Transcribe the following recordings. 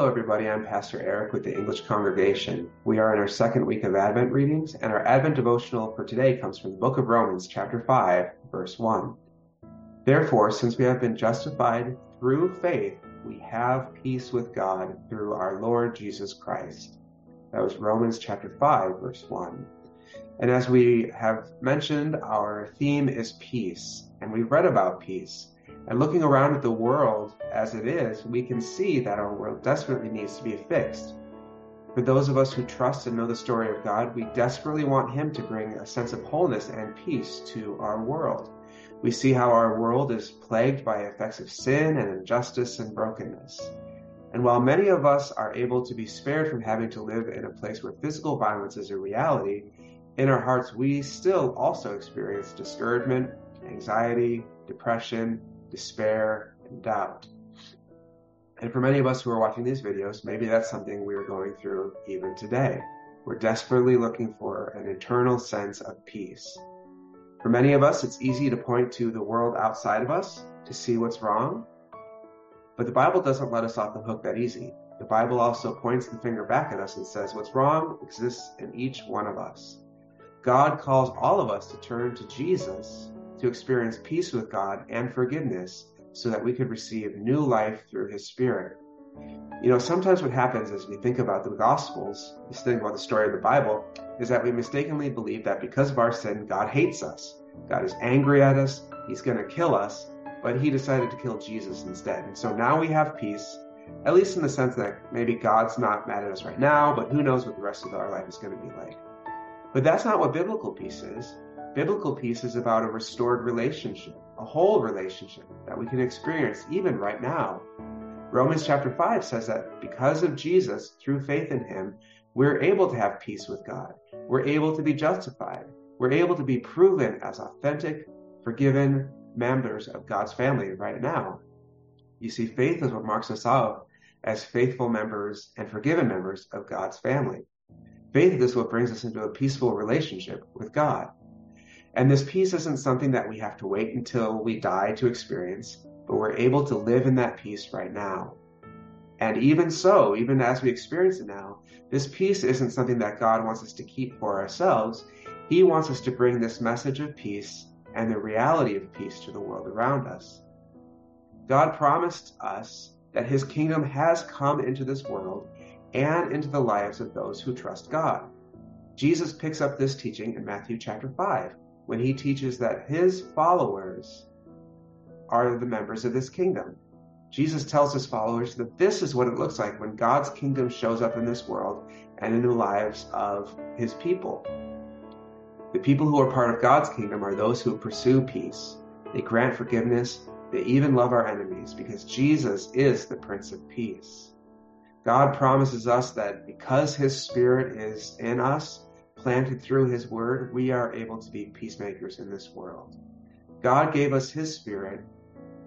Hello, everybody. I'm Pastor Eric with the English Congregation. We are in our second week of Advent readings, and our Advent devotional for today comes from the book of Romans, chapter 5, verse 1. Therefore, since we have been justified through faith, we have peace with God through our Lord Jesus Christ. That was Romans chapter 5, verse 1. And as we have mentioned, our theme is peace, and we've read about peace. And looking around at the world as it is, we can see that our world desperately needs to be fixed. For those of us who trust and know the story of God, we desperately want Him to bring a sense of wholeness and peace to our world. We see how our world is plagued by effects of sin and injustice and brokenness. And while many of us are able to be spared from having to live in a place where physical violence is a reality, in our hearts we still also experience discouragement, anxiety, depression, despair, and doubt. And for many of us who are watching these videos, maybe that's something we're going through even today. We're desperately looking for an internal sense of peace. For many of us, it's easy to point to the world outside of us to see what's wrong. But the Bible doesn't let us off the hook that easy. The Bible also points the finger back at us and says what's wrong exists in each one of us. God calls all of us to turn to Jesus to experience peace with God and forgiveness so that we could receive new life through his spirit. You know, sometimes what happens as we think about the Gospels, just think about the story of the Bible, is that we mistakenly believe that because of our sin, God hates us. God is angry at us. He's going to kill us, but he decided to kill Jesus instead. And so now we have peace, at least in the sense that maybe God's not mad at us right now, but who knows what the rest of our life is going to be like. But that's not what biblical peace is. Biblical peace is about a restored relationship, a whole relationship that we can experience even right now. Romans chapter 5 says that because of Jesus, through faith in him, we're able to have peace with God. We're able to be justified. We're able to be proven as authentic, forgiven members of God's family right now. You see, faith is what marks us out as faithful members and forgiven members of God's family. Faith is what brings us into a peaceful relationship with God. And this peace isn't something that we have to wait until we die to experience, but we're able to live in that peace right now. And even so, even as we experience it now, this peace isn't something that God wants us to keep for ourselves. He wants us to bring this message of peace and the reality of peace to the world around us. God promised us that his kingdom has come into this world and into the lives of those who trust God. Jesus picks up this teaching in Matthew chapter 5 when he teaches that his followers are the members of this kingdom. Jesus tells his followers that this is what it looks like when God's kingdom shows up in this world and in the lives of his people. The people who are part of God's kingdom are those who pursue peace. They grant forgiveness. They even love our enemies because Jesus is the Prince of Peace. God promises us that because his Spirit is in us, planted through his word, we are able to be peacemakers in this world. God gave us his spirit,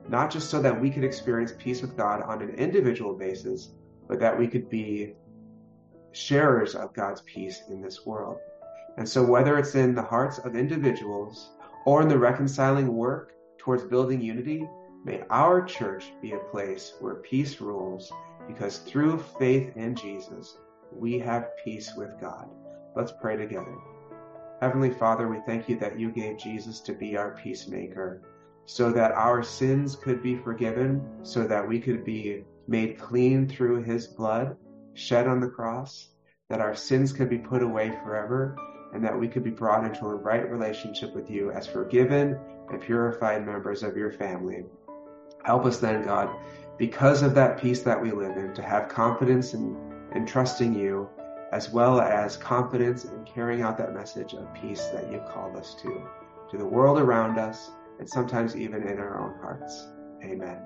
not just so that we could experience peace with God on an individual basis, but that we could be sharers of God's peace in this world. And so whether it's in the hearts of individuals or in the reconciling work towards building unity, may our church be a place where peace rules because through faith in Jesus, we have peace with God. Let's pray together. Heavenly Father, we thank you that you gave Jesus to be our peacemaker so that our sins could be forgiven, so that we could be made clean through his blood shed on the cross, that our sins could be put away forever, and that we could be brought into a right relationship with you as forgiven and purified members of your family. Help us then, God, because of that peace that we live in, to have confidence in, in trusting you as well as confidence in carrying out that message of peace that you've called us to, to the world around us, and sometimes even in our own hearts. Amen.